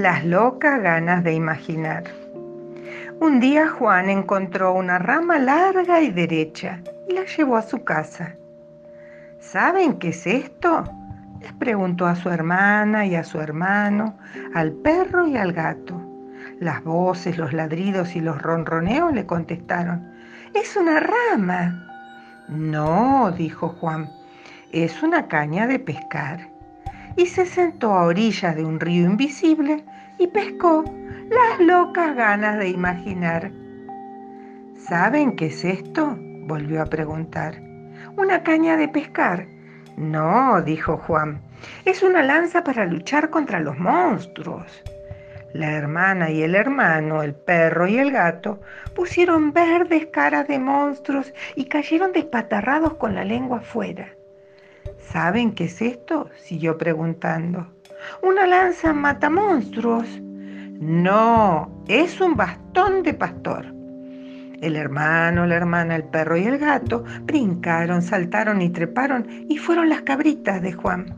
Las locas ganas de imaginar. Un día Juan encontró una rama larga y derecha y la llevó a su casa. ¿Saben qué es esto? Les preguntó a su hermana y a su hermano, al perro y al gato. Las voces, los ladridos y los ronroneos le contestaron, es una rama. No, dijo Juan, es una caña de pescar y se sentó a orillas de un río invisible y pescó las locas ganas de imaginar. ¿Saben qué es esto? volvió a preguntar. ¿Una caña de pescar? No, dijo Juan, es una lanza para luchar contra los monstruos. La hermana y el hermano, el perro y el gato, pusieron verdes caras de monstruos y cayeron despatarrados con la lengua afuera. ¿Saben qué es esto? siguió preguntando. ¿Una lanza mata monstruos? No, es un bastón de pastor. El hermano, la hermana, el perro y el gato brincaron, saltaron y treparon y fueron las cabritas de Juan.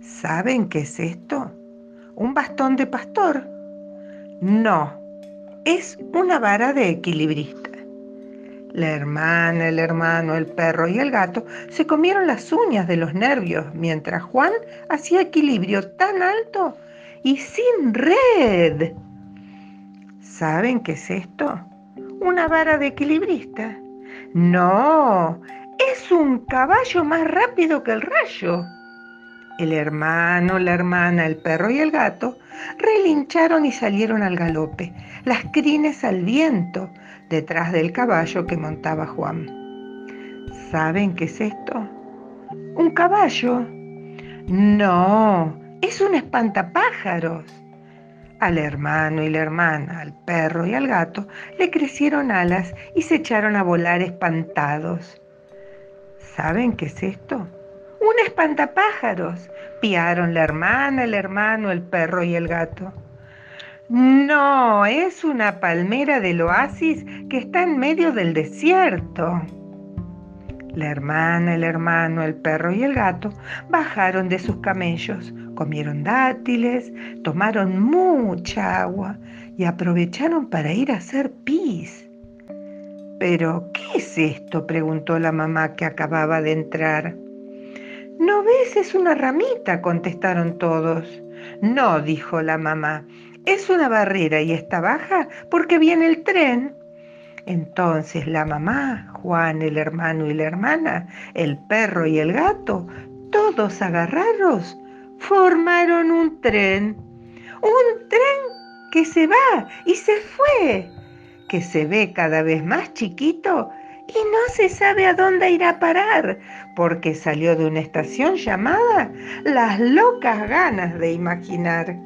¿Saben qué es esto? ¿Un bastón de pastor? No, es una vara de equilibrista. La hermana, el hermano, el perro y el gato se comieron las uñas de los nervios mientras Juan hacía equilibrio tan alto y sin red. ¿Saben qué es esto? Una vara de equilibrista. No, es un caballo más rápido que el rayo. El hermano, la hermana, el perro y el gato relincharon y salieron al galope, las crines al viento, detrás del caballo que montaba Juan. ¿Saben qué es esto? ¿Un caballo? No, es un espantapájaros. Al hermano y la hermana, al perro y al gato le crecieron alas y se echaron a volar espantados. ¿Saben qué es esto? Un espantapájaros. Piaron la hermana, el hermano, el perro y el gato. No, es una palmera del oasis que está en medio del desierto. La hermana, el hermano, el perro y el gato bajaron de sus camellos, comieron dátiles, tomaron mucha agua y aprovecharon para ir a hacer pis. ¿Pero qué es esto? preguntó la mamá que acababa de entrar. ¿No ves? Es una ramita, contestaron todos. No, dijo la mamá, es una barrera y está baja porque viene el tren. Entonces la mamá, Juan, el hermano y la hermana, el perro y el gato, todos agarrados, formaron un tren. Un tren que se va y se fue, que se ve cada vez más chiquito y no se sabe a dónde irá a parar, porque salió de una estación llamada Las locas ganas de imaginar.